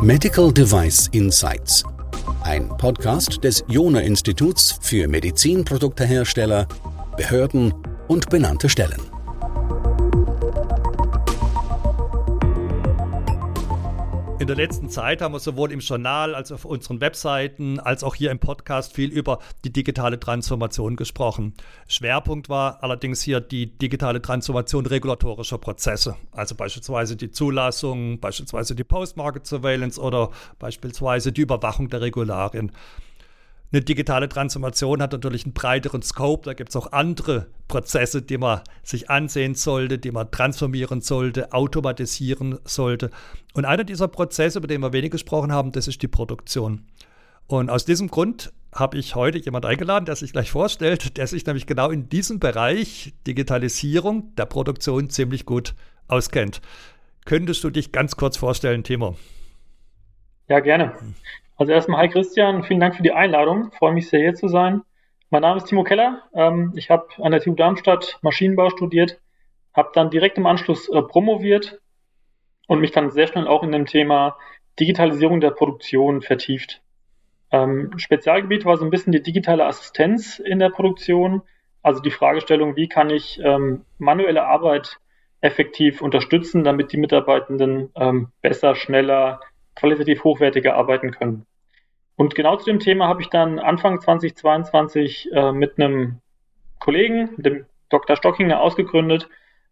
Medical Device Insights. Ein Podcast des Jona Instituts für Medizinproduktehersteller, Behörden und benannte Stellen. In der letzten Zeit haben wir sowohl im Journal als auch auf unseren Webseiten als auch hier im Podcast viel über die digitale Transformation gesprochen. Schwerpunkt war allerdings hier die digitale Transformation regulatorischer Prozesse, also beispielsweise die Zulassung, beispielsweise die Post-Market Surveillance oder beispielsweise die Überwachung der Regularien. Eine digitale Transformation hat natürlich einen breiteren Scope. Da gibt es auch andere Prozesse, die man sich ansehen sollte, die man transformieren sollte, automatisieren sollte. Und einer dieser Prozesse, über den wir wenig gesprochen haben, das ist die Produktion. Und aus diesem Grund habe ich heute jemand eingeladen, der sich gleich vorstellt, der sich nämlich genau in diesem Bereich Digitalisierung der Produktion ziemlich gut auskennt. Könntest du dich ganz kurz vorstellen, Timo? Ja, gerne. Also erstmal, hi Christian, vielen Dank für die Einladung. Ich freue mich sehr, hier zu sein. Mein Name ist Timo Keller. Ähm, ich habe an der TU Darmstadt Maschinenbau studiert, habe dann direkt im Anschluss äh, promoviert und mich dann sehr schnell auch in dem Thema Digitalisierung der Produktion vertieft. Ähm, Spezialgebiet war so ein bisschen die digitale Assistenz in der Produktion, also die Fragestellung, wie kann ich ähm, manuelle Arbeit effektiv unterstützen, damit die Mitarbeitenden besser, schneller, qualitativ hochwertiger arbeiten können. Und genau zu dem Thema habe ich dann Anfang 2022 äh, mit einem Kollegen, dem Dr. Stockinger, ausgegründet.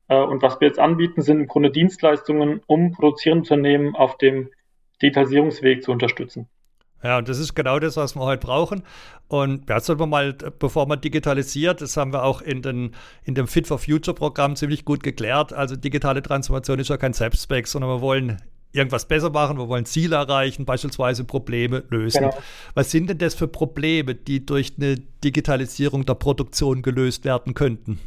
Äh, und was wir jetzt anbieten, sind im Grunde Dienstleistungen, um produzierende Unternehmen auf dem Digitalisierungsweg zu unterstützen. Ja, und das ist genau das, was wir heute brauchen. Und ja, sollten wir mal, bevor man digitalisiert, das haben wir auch in, den, in dem Fit for Future Programm ziemlich gut geklärt. Also digitale Transformation ist ja kein Selbstzweck, sondern wir wollen irgendwas besser machen, wir wollen Ziele erreichen, beispielsweise Probleme lösen. Genau. Was sind denn das für Probleme, die durch eine Digitalisierung der Produktion gelöst werden könnten?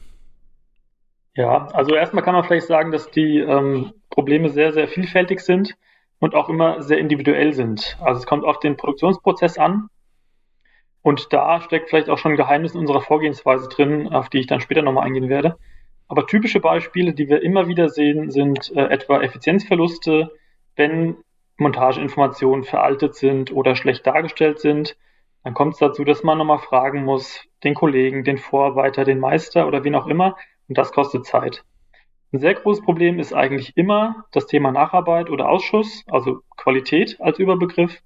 Ja, also erstmal kann man vielleicht sagen, dass die ähm, Probleme sehr, sehr vielfältig sind und auch immer sehr individuell sind. Also es kommt auf den Produktionsprozess an. Und da steckt vielleicht auch schon ein Geheimnis in unserer Vorgehensweise drin, auf die ich dann später nochmal eingehen werde. Aber typische Beispiele, die wir immer wieder sehen, sind äh, etwa Effizienzverluste, wenn Montageinformationen veraltet sind oder schlecht dargestellt sind, dann kommt es dazu, dass man nochmal fragen muss, den Kollegen, den Vorarbeiter, den Meister oder wen auch immer. Und das kostet Zeit. Ein sehr großes Problem ist eigentlich immer das Thema Nacharbeit oder Ausschuss, also Qualität als Überbegriff.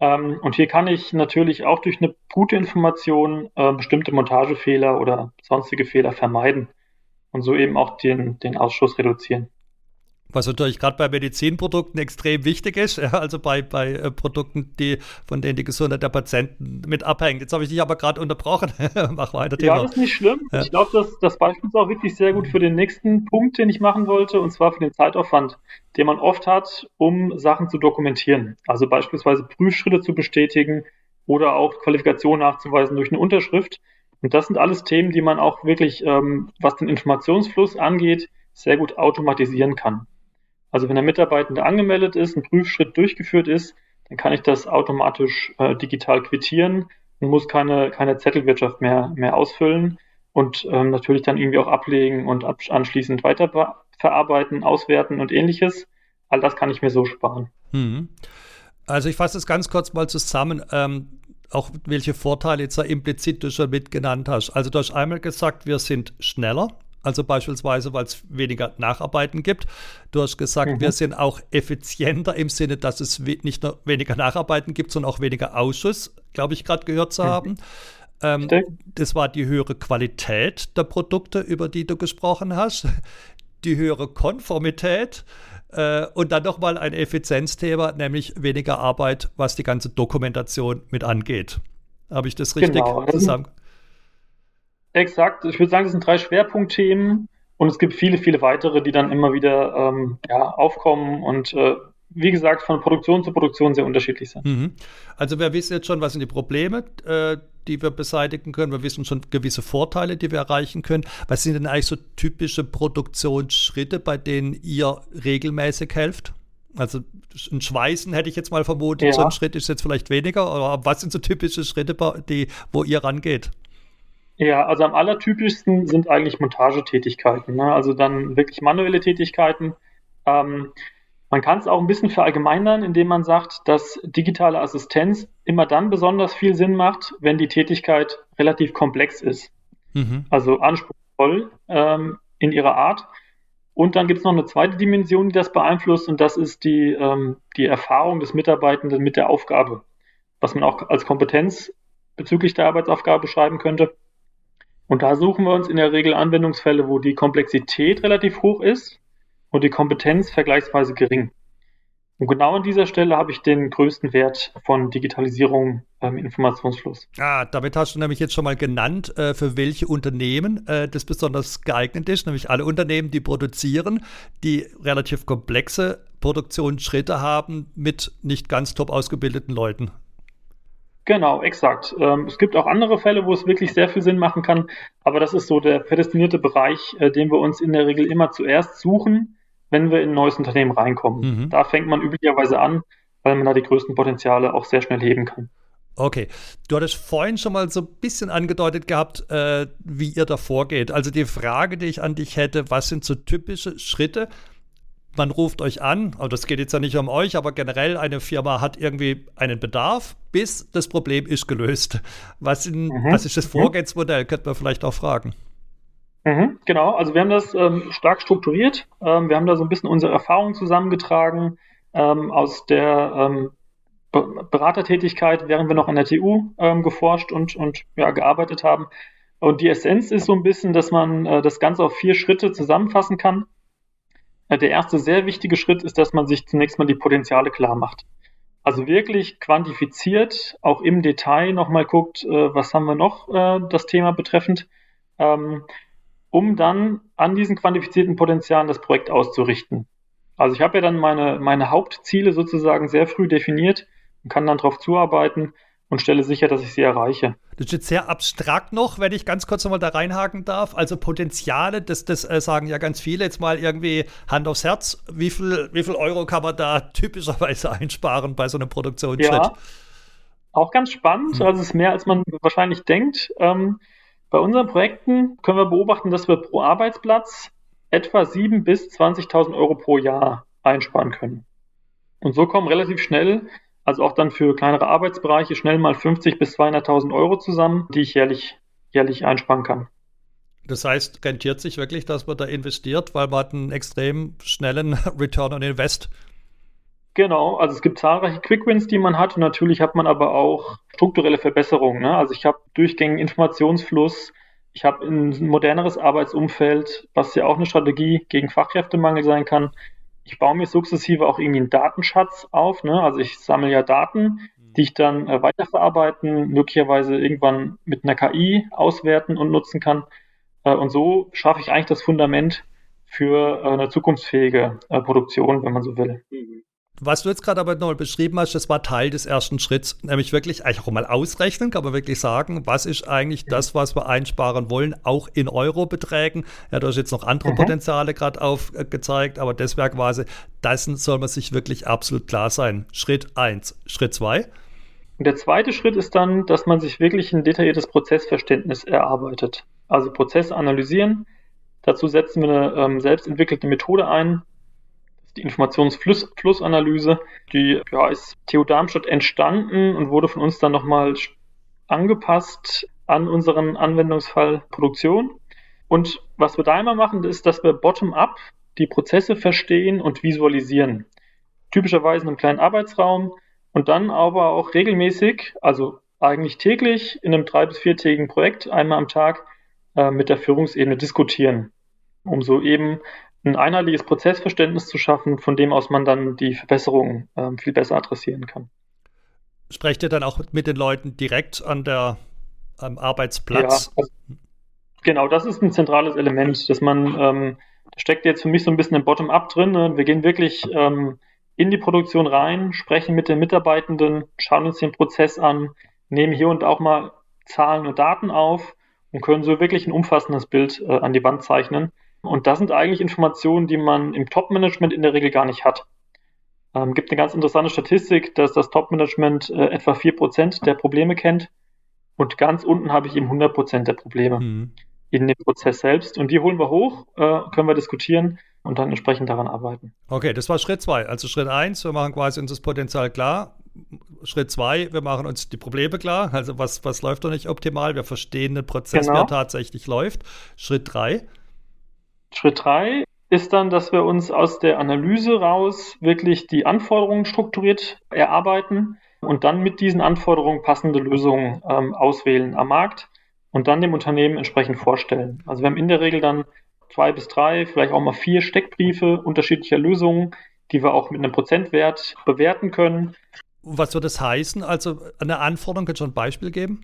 Ähm, und hier kann ich natürlich auch durch eine gute Information äh, bestimmte Montagefehler oder sonstige Fehler vermeiden und so eben auch den, den Ausschuss reduzieren. Was natürlich gerade bei Medizinprodukten extrem wichtig ist, ja, also bei, bei äh, Produkten, die, von denen die Gesundheit der Patienten mit abhängt. Jetzt habe ich dich aber gerade unterbrochen. Mach weiter, Thema. Ja, das ist nicht schlimm. Ja. Ich glaube, das, das Beispiel ist auch wirklich sehr gut für den nächsten Punkt, den ich machen wollte, und zwar für den Zeitaufwand, den man oft hat, um Sachen zu dokumentieren. Also beispielsweise Prüfschritte zu bestätigen oder auch Qualifikation nachzuweisen durch eine Unterschrift. Und das sind alles Themen, die man auch wirklich, ähm, was den Informationsfluss angeht, sehr gut automatisieren kann. Also wenn der Mitarbeitende angemeldet ist, ein Prüfschritt durchgeführt ist, dann kann ich das automatisch äh, digital quittieren und muss keine, keine Zettelwirtschaft mehr, mehr ausfüllen und ähm, natürlich dann irgendwie auch ablegen und anschließend weiter verarbeiten, auswerten und ähnliches. All das kann ich mir so sparen. Hm. Also ich fasse es ganz kurz mal zusammen. Ähm, auch welche Vorteile jetzt da implizit du schon mitgenannt hast. Also du hast einmal gesagt, wir sind schneller, also beispielsweise, weil es weniger Nacharbeiten gibt. Du hast gesagt, mhm. wir sind auch effizienter im Sinne, dass es nicht nur weniger Nacharbeiten gibt, sondern auch weniger Ausschuss, glaube ich, gerade gehört zu mhm. haben. Ähm, das war die höhere Qualität der Produkte, über die du gesprochen hast, die höhere Konformität äh, und dann nochmal ein Effizienzthema, nämlich weniger Arbeit, was die ganze Dokumentation mit angeht. Habe ich das richtig genau. zusammen? Exakt. Ich würde sagen, das sind drei Schwerpunktthemen und es gibt viele, viele weitere, die dann immer wieder ähm, ja, aufkommen und äh, wie gesagt, von Produktion zu Produktion sehr unterschiedlich sind. Mhm. Also wir wissen jetzt schon, was sind die Probleme, äh, die wir beseitigen können. Wir wissen schon gewisse Vorteile, die wir erreichen können. Was sind denn eigentlich so typische Produktionsschritte, bei denen ihr regelmäßig helft? Also ein Schweißen hätte ich jetzt mal vermutet, ja. so ein Schritt ist jetzt vielleicht weniger. Aber was sind so typische Schritte, die, wo ihr rangeht? Ja, also am allertypischsten sind eigentlich Montagetätigkeiten. Ne? Also dann wirklich manuelle Tätigkeiten. Ähm, man kann es auch ein bisschen verallgemeinern, indem man sagt, dass digitale Assistenz immer dann besonders viel Sinn macht, wenn die Tätigkeit relativ komplex ist. Mhm. Also anspruchsvoll ähm, in ihrer Art. Und dann gibt es noch eine zweite Dimension, die das beeinflusst, und das ist die, ähm, die Erfahrung des Mitarbeitenden mit der Aufgabe, was man auch als Kompetenz bezüglich der Arbeitsaufgabe beschreiben könnte. Und da suchen wir uns in der Regel Anwendungsfälle, wo die Komplexität relativ hoch ist und die Kompetenz vergleichsweise gering. Und genau an dieser Stelle habe ich den größten Wert von Digitalisierung im Informationsfluss. Ah, damit hast du nämlich jetzt schon mal genannt, äh, für welche Unternehmen äh, das besonders geeignet ist, nämlich alle Unternehmen, die produzieren, die relativ komplexe Produktionsschritte haben mit nicht ganz top ausgebildeten Leuten. Genau, exakt. Ähm, es gibt auch andere Fälle, wo es wirklich sehr viel Sinn machen kann, aber das ist so der prädestinierte Bereich, äh, den wir uns in der Regel immer zuerst suchen, wenn wir in ein neues Unternehmen reinkommen. Mhm. Da fängt man üblicherweise an, weil man da die größten Potenziale auch sehr schnell heben kann. Okay, du hattest vorhin schon mal so ein bisschen angedeutet gehabt, äh, wie ihr da vorgeht. Also die Frage, die ich an dich hätte, was sind so typische Schritte? Man ruft euch an, aber das geht jetzt ja nicht um euch, aber generell eine Firma hat irgendwie einen Bedarf, bis das Problem ist gelöst. Was, in, mhm. was ist das mhm. Vorgehensmodell? Könnte man vielleicht auch fragen. Mhm, genau, also wir haben das ähm, stark strukturiert. Ähm, wir haben da so ein bisschen unsere Erfahrungen zusammengetragen ähm, aus der ähm, Be Beratertätigkeit, während wir noch an der TU ähm, geforscht und, und ja, gearbeitet haben. Und die Essenz ist so ein bisschen, dass man äh, das Ganze auf vier Schritte zusammenfassen kann. Äh, der erste sehr wichtige Schritt ist, dass man sich zunächst mal die Potenziale klar macht. Also wirklich quantifiziert, auch im Detail nochmal guckt, äh, was haben wir noch äh, das Thema betreffend. Ähm, um dann an diesen quantifizierten Potenzialen das Projekt auszurichten. Also ich habe ja dann meine, meine Hauptziele sozusagen sehr früh definiert und kann dann darauf zuarbeiten und stelle sicher, dass ich sie erreiche. Das ist jetzt sehr abstrakt noch, wenn ich ganz kurz nochmal da reinhaken darf. Also Potenziale, das, das äh, sagen ja ganz viele. Jetzt mal irgendwie Hand aufs Herz. Wie viel, wie viel Euro kann man da typischerweise einsparen bei so einem Produktionsschritt? Ja, auch ganz spannend. Hm. Also es ist mehr, als man wahrscheinlich denkt. Ähm, bei unseren Projekten können wir beobachten, dass wir pro Arbeitsplatz etwa 7.000 bis 20.000 Euro pro Jahr einsparen können. Und so kommen relativ schnell, also auch dann für kleinere Arbeitsbereiche, schnell mal 50.000 bis 200.000 Euro zusammen, die ich jährlich, jährlich einsparen kann. Das heißt, rentiert sich wirklich, dass man da investiert, weil man hat einen extrem schnellen Return on Invest Genau, also es gibt zahlreiche Quickwins, die man hat und natürlich hat man aber auch strukturelle Verbesserungen. Ne? Also ich habe durchgängigen Informationsfluss, ich habe ein moderneres Arbeitsumfeld, was ja auch eine Strategie gegen Fachkräftemangel sein kann. Ich baue mir sukzessive auch irgendwie einen Datenschatz auf. Ne? Also ich sammle ja Daten, mhm. die ich dann äh, weiterverarbeiten, möglicherweise irgendwann mit einer KI auswerten und nutzen kann. Äh, und so schaffe ich eigentlich das Fundament für äh, eine zukunftsfähige äh, Produktion, wenn man so will. Mhm. Was du jetzt gerade aber nochmal beschrieben hast, das war Teil des ersten Schritts, nämlich wirklich eigentlich auch mal ausrechnen, kann man wirklich sagen, was ist eigentlich das, was wir einsparen wollen, auch in Eurobeträgen. Ja, du hast jetzt noch andere mhm. Potenziale gerade aufgezeigt, aber das wäre quasi, dessen soll man sich wirklich absolut klar sein. Schritt eins, Schritt zwei. Und der zweite Schritt ist dann, dass man sich wirklich ein detailliertes Prozessverständnis erarbeitet. Also Prozess analysieren. Dazu setzen wir eine ähm, selbst entwickelte Methode ein, die Informationsflussanalyse, die ja, ist TU Darmstadt entstanden und wurde von uns dann nochmal angepasst an unseren Anwendungsfall Produktion. Und was wir da immer machen, ist, dass wir bottom-up die Prozesse verstehen und visualisieren. Typischerweise in einem kleinen Arbeitsraum und dann aber auch regelmäßig, also eigentlich täglich in einem drei- bis viertägigen Projekt einmal am Tag äh, mit der Führungsebene diskutieren, um so eben ein einheitliches Prozessverständnis zu schaffen, von dem aus man dann die Verbesserungen ähm, viel besser adressieren kann. Sprecht ihr dann auch mit den Leuten direkt an der am Arbeitsplatz? Ja, also, genau, das ist ein zentrales Element, dass man, ähm, da steckt jetzt für mich so ein bisschen ein Bottom-up drin. Ne? Wir gehen wirklich ähm, in die Produktion rein, sprechen mit den Mitarbeitenden, schauen uns den Prozess an, nehmen hier und auch mal Zahlen und Daten auf und können so wirklich ein umfassendes Bild äh, an die Wand zeichnen. Und das sind eigentlich Informationen, die man im Top-Management in der Regel gar nicht hat. Ähm, gibt eine ganz interessante Statistik, dass das Top-Management äh, etwa 4% der Probleme kennt. Und ganz unten habe ich eben 100 Prozent der Probleme mhm. in dem Prozess selbst. Und die holen wir hoch, äh, können wir diskutieren und dann entsprechend daran arbeiten. Okay, das war Schritt zwei. Also Schritt eins, wir machen quasi uns das Potenzial klar. Schritt zwei, wir machen uns die Probleme klar. Also was, was läuft doch nicht optimal? Wir verstehen den Prozess, genau. der tatsächlich läuft. Schritt drei. Schritt drei ist dann, dass wir uns aus der Analyse raus wirklich die Anforderungen strukturiert erarbeiten und dann mit diesen Anforderungen passende Lösungen ähm, auswählen am Markt und dann dem Unternehmen entsprechend vorstellen. Also wir haben in der Regel dann zwei bis drei, vielleicht auch mal vier Steckbriefe unterschiedlicher Lösungen, die wir auch mit einem Prozentwert bewerten können. Was würde das heißen? Also eine Anforderung, kannst du ein Beispiel geben?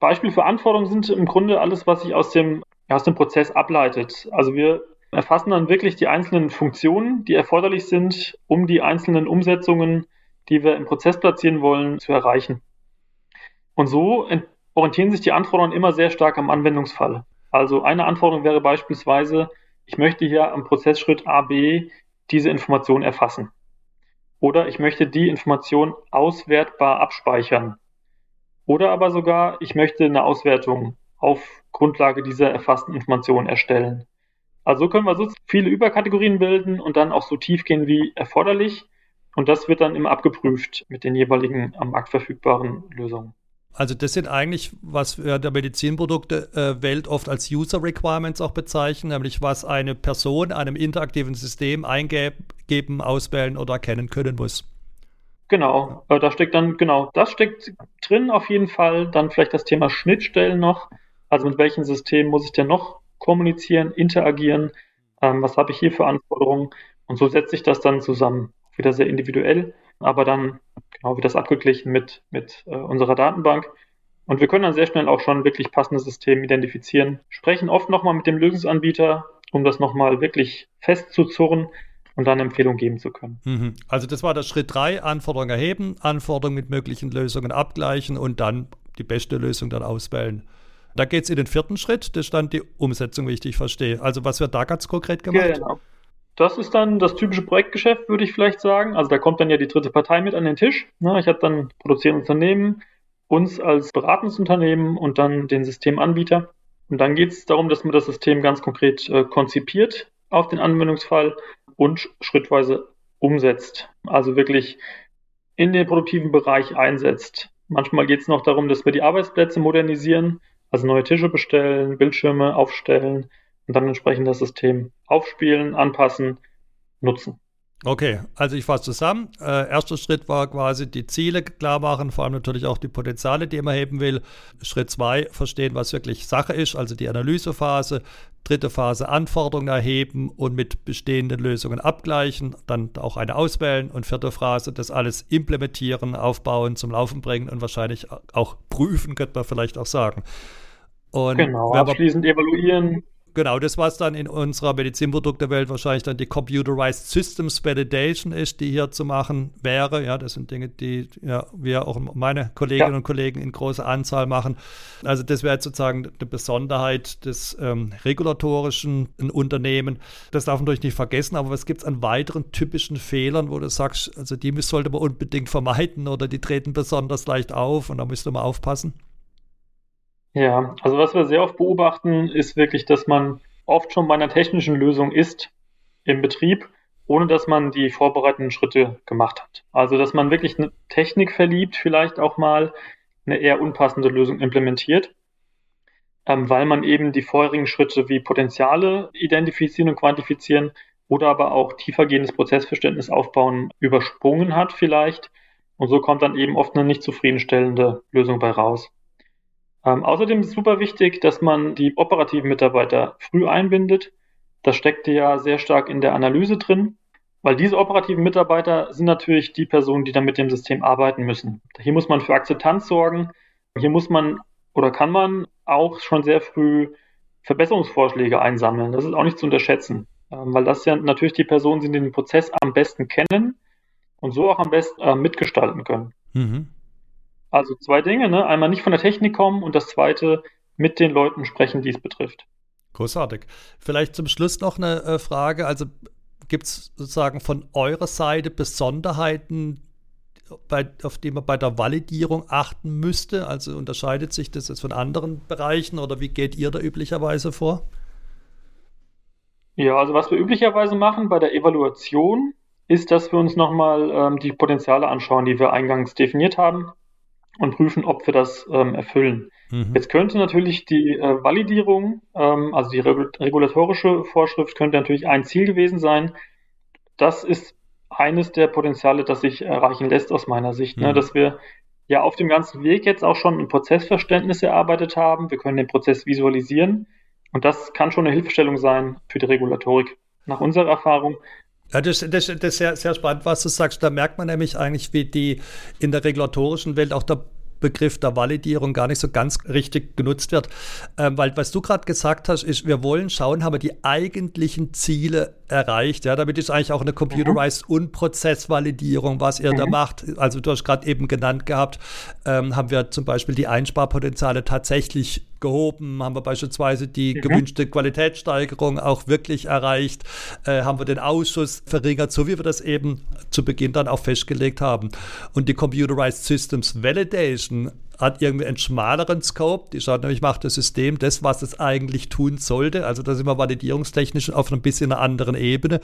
Beispiel für Anforderungen sind im Grunde alles, was sich aus dem, aus dem Prozess ableitet. Also wir erfassen dann wirklich die einzelnen Funktionen, die erforderlich sind, um die einzelnen Umsetzungen, die wir im Prozess platzieren wollen, zu erreichen. Und so orientieren sich die Anforderungen immer sehr stark am Anwendungsfall. Also eine Anforderung wäre beispielsweise, ich möchte hier am Prozessschritt A, B diese Information erfassen. Oder ich möchte die Information auswertbar abspeichern. Oder aber sogar, ich möchte eine Auswertung auf Grundlage dieser erfassten Information erstellen. Also so können wir so viele Überkategorien bilden und dann auch so tief gehen wie erforderlich. Und das wird dann immer abgeprüft mit den jeweiligen am Markt verfügbaren Lösungen. Also das sind eigentlich, was wir der Medizinprodukte-Welt oft als User Requirements auch bezeichnen, nämlich was eine Person einem interaktiven System eingeben, auswählen oder erkennen können muss. Genau, äh, da steckt dann, genau, das steckt drin auf jeden Fall. Dann vielleicht das Thema Schnittstellen noch. Also mit welchen Systemen muss ich denn noch kommunizieren, interagieren? Ähm, was habe ich hier für Anforderungen? Und so setzt sich das dann zusammen. Wieder sehr individuell, aber dann genau wie das abgeglichen mit, mit äh, unserer Datenbank. Und wir können dann sehr schnell auch schon wirklich passende Systeme identifizieren, sprechen oft nochmal mit dem Lösungsanbieter, um das nochmal wirklich festzuzurren und dann Empfehlungen geben zu können. Mhm. Also das war der Schritt drei, Anforderungen erheben, Anforderungen mit möglichen Lösungen abgleichen und dann die beste Lösung dann auswählen. Da geht es in den vierten Schritt, das ist dann die Umsetzung, wie ich dich verstehe. Also was wird da ganz konkret gemacht? Genau. Das ist dann das typische Projektgeschäft, würde ich vielleicht sagen. Also da kommt dann ja die dritte Partei mit an den Tisch. Ich habe dann produzierendes Unternehmen, uns als Beratungsunternehmen und dann den Systemanbieter. Und dann geht es darum, dass man das System ganz konkret äh, konzipiert auf den Anwendungsfall und schrittweise umsetzt. Also wirklich in den produktiven Bereich einsetzt. Manchmal geht es noch darum, dass wir die Arbeitsplätze modernisieren, also neue Tische bestellen, Bildschirme aufstellen, und dann entsprechend das System aufspielen, anpassen, nutzen. Okay, also ich fasse zusammen. Äh, erster Schritt war quasi die Ziele klar machen, vor allem natürlich auch die Potenziale, die man heben will. Schritt zwei, verstehen, was wirklich Sache ist, also die Analysephase. Dritte Phase, Anforderungen erheben und mit bestehenden Lösungen abgleichen, dann auch eine auswählen. Und vierte Phase, das alles implementieren, aufbauen, zum Laufen bringen und wahrscheinlich auch prüfen, könnte man vielleicht auch sagen. Und genau, abschließend evaluieren, Genau, das, was dann in unserer Medizinproduktewelt wahrscheinlich dann die Computerized Systems Validation ist, die hier zu machen wäre. Ja, das sind Dinge, die ja, wir auch meine Kolleginnen ja. und Kollegen in großer Anzahl machen. Also das wäre sozusagen eine Besonderheit des ähm, regulatorischen Unternehmen. Das darf man natürlich nicht vergessen, aber was gibt es an weiteren typischen Fehlern, wo du sagst, also die sollte man unbedingt vermeiden oder die treten besonders leicht auf und da müsste man aufpassen? Ja, also was wir sehr oft beobachten, ist wirklich, dass man oft schon bei einer technischen Lösung ist im Betrieb, ohne dass man die vorbereitenden Schritte gemacht hat. Also dass man wirklich eine Technik verliebt, vielleicht auch mal eine eher unpassende Lösung implementiert, ähm, weil man eben die vorherigen Schritte wie Potenziale identifizieren und quantifizieren oder aber auch tiefergehendes Prozessverständnis aufbauen übersprungen hat vielleicht. Und so kommt dann eben oft eine nicht zufriedenstellende Lösung bei raus. Ähm, außerdem ist super wichtig, dass man die operativen Mitarbeiter früh einbindet. Das steckte ja sehr stark in der Analyse drin, weil diese operativen Mitarbeiter sind natürlich die Personen, die dann mit dem System arbeiten müssen. Hier muss man für Akzeptanz sorgen. Hier muss man oder kann man auch schon sehr früh Verbesserungsvorschläge einsammeln. Das ist auch nicht zu unterschätzen, ähm, weil das ja natürlich die Personen sind, die den Prozess am besten kennen und so auch am besten äh, mitgestalten können. Mhm. Also zwei Dinge, ne? Einmal nicht von der Technik kommen und das zweite mit den Leuten sprechen, die es betrifft. Großartig. Vielleicht zum Schluss noch eine äh, Frage. Also gibt es sozusagen von eurer Seite Besonderheiten bei, auf die man bei der Validierung achten müsste? Also unterscheidet sich das jetzt von anderen Bereichen oder wie geht ihr da üblicherweise vor? Ja, also was wir üblicherweise machen bei der Evaluation, ist, dass wir uns nochmal ähm, die Potenziale anschauen, die wir eingangs definiert haben und prüfen, ob wir das ähm, erfüllen. Mhm. Jetzt könnte natürlich die äh, Validierung, ähm, also die regulatorische Vorschrift, könnte natürlich ein Ziel gewesen sein. Das ist eines der Potenziale, das sich erreichen lässt aus meiner Sicht, ne, mhm. ne, dass wir ja auf dem ganzen Weg jetzt auch schon ein Prozessverständnis erarbeitet haben. Wir können den Prozess visualisieren und das kann schon eine Hilfestellung sein für die Regulatorik. Nach unserer Erfahrung ja, das, das, das ist sehr, sehr spannend, was du sagst. Da merkt man nämlich eigentlich, wie die in der regulatorischen Welt auch der Begriff der Validierung gar nicht so ganz richtig genutzt wird. Ähm, weil was du gerade gesagt hast, ist, wir wollen schauen, haben wir die eigentlichen Ziele erreicht. Ja, damit ist eigentlich auch eine Computerized mhm. und Prozessvalidierung, was ihr mhm. da macht. Also du hast gerade eben genannt gehabt, ähm, haben wir zum Beispiel die Einsparpotenziale tatsächlich gehoben, haben wir beispielsweise die mhm. gewünschte Qualitätssteigerung auch wirklich erreicht, äh, haben wir den Ausschuss verringert, so wie wir das eben zu Beginn dann auch festgelegt haben. Und die Computerized Systems Validation hat irgendwie einen schmaleren Scope. Die schaut nämlich, macht das System das, was es eigentlich tun sollte. Also da sind wir validierungstechnisch auf ein bisschen einer anderen Ebene.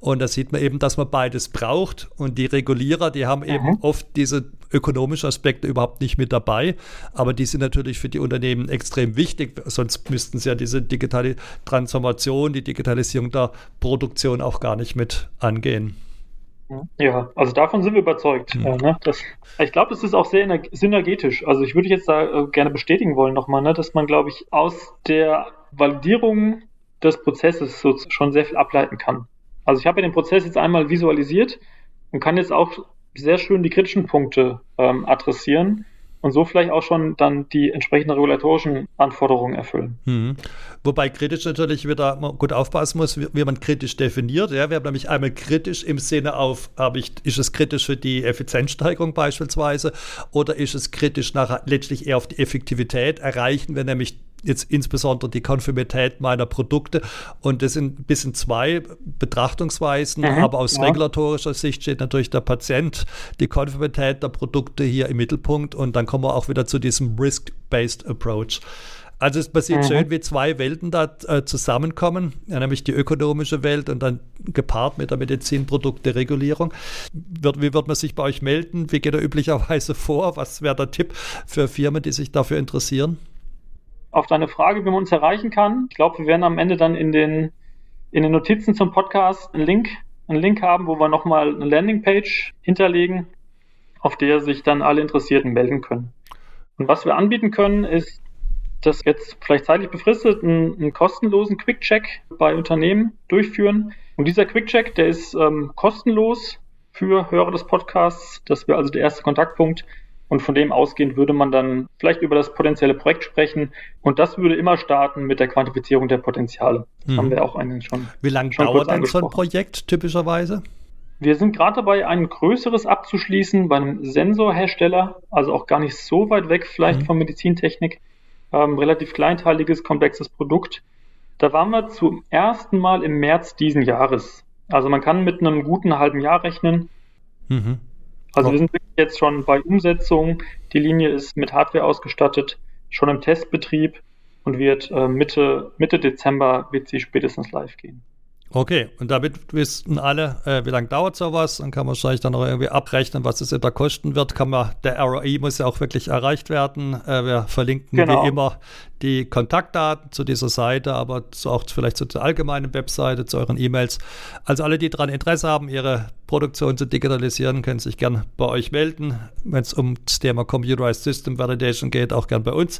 Und da sieht man eben, dass man beides braucht. Und die Regulierer, die haben eben mhm. oft diese ökonomischen Aspekte überhaupt nicht mit dabei. Aber die sind natürlich für die Unternehmen extrem wichtig. Sonst müssten sie ja diese digitale Transformation, die Digitalisierung der Produktion auch gar nicht mit angehen. Ja, also davon sind wir überzeugt. Mhm. Äh, ne? das, ich glaube, es ist auch sehr synergetisch. Also ich würde jetzt da äh, gerne bestätigen wollen nochmal, ne, dass man, glaube ich, aus der Validierung des Prozesses so schon sehr viel ableiten kann. Also ich habe ja den Prozess jetzt einmal visualisiert und kann jetzt auch sehr schön die kritischen Punkte ähm, adressieren und so vielleicht auch schon dann die entsprechenden regulatorischen Anforderungen erfüllen. Mhm. Wobei kritisch natürlich wieder gut aufpassen muss, wie, wie man kritisch definiert. Ja, wir haben nämlich einmal kritisch im Sinne auf, habe ich, ist es kritisch für die Effizienzsteigerung beispielsweise oder ist es kritisch nachher letztlich eher auf die Effektivität? Erreichen wir nämlich jetzt insbesondere die Konformität meiner Produkte. Und das sind ein bisschen zwei Betrachtungsweisen, mhm, aber aus ja. regulatorischer Sicht steht natürlich der Patient, die Konformität der Produkte hier im Mittelpunkt und dann kommen wir auch wieder zu diesem Risk-Based Approach. Also es passiert mhm. schön, wie zwei Welten da äh, zusammenkommen, ja, nämlich die ökonomische Welt und dann gepaart mit der Medizinprodukte-Regulierung. Wird, wie wird man sich bei euch melden? Wie geht er üblicherweise vor? Was wäre der Tipp für Firmen, die sich dafür interessieren? Auf deine Frage, wie man uns erreichen kann. Ich glaube, wir werden am Ende dann in den, in den Notizen zum Podcast einen Link, einen Link haben, wo wir nochmal eine Landingpage hinterlegen, auf der sich dann alle Interessierten melden können. Und was wir anbieten können, ist, dass jetzt vielleicht zeitlich befristet einen, einen kostenlosen Quick-Check bei Unternehmen durchführen. Und dieser Quick-Check, der ist ähm, kostenlos für Hörer des Podcasts. Das wäre also der erste Kontaktpunkt. Und von dem ausgehend würde man dann vielleicht über das potenzielle Projekt sprechen. Und das würde immer starten mit der Quantifizierung der Potenziale. Mhm. haben wir auch eingangs schon. Wie lange dauert denn so ein Projekt typischerweise? Wir sind gerade dabei, ein größeres abzuschließen bei einem Sensorhersteller, also auch gar nicht so weit weg vielleicht mhm. von Medizintechnik. Ähm, relativ kleinteiliges, komplexes Produkt. Da waren wir zum ersten Mal im März diesen Jahres. Also man kann mit einem guten halben Jahr rechnen. Mhm. Also wir sind jetzt schon bei Umsetzung. Die Linie ist mit Hardware ausgestattet, schon im Testbetrieb und wird äh, Mitte, Mitte Dezember wird sie spätestens live gehen. Okay, und damit wissen alle, äh, wie lange dauert sowas, dann kann man wahrscheinlich dann noch irgendwie abrechnen, was es da kosten wird. Kann man, der ROI muss ja auch wirklich erreicht werden. Äh, wir verlinken genau. wie immer die Kontaktdaten zu dieser Seite, aber so auch vielleicht zu der allgemeinen Webseite, zu euren E-Mails. Also alle, die daran Interesse haben, ihre Produktion zu digitalisieren, können sich gern bei euch melden. Wenn es um das Thema Computerized System Validation geht, auch gern bei uns.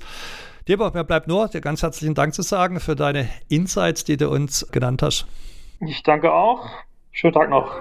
Lieber, mir bleibt nur dir ganz herzlichen Dank zu sagen für deine Insights, die du uns genannt hast. Ich danke auch. Schönen Tag noch.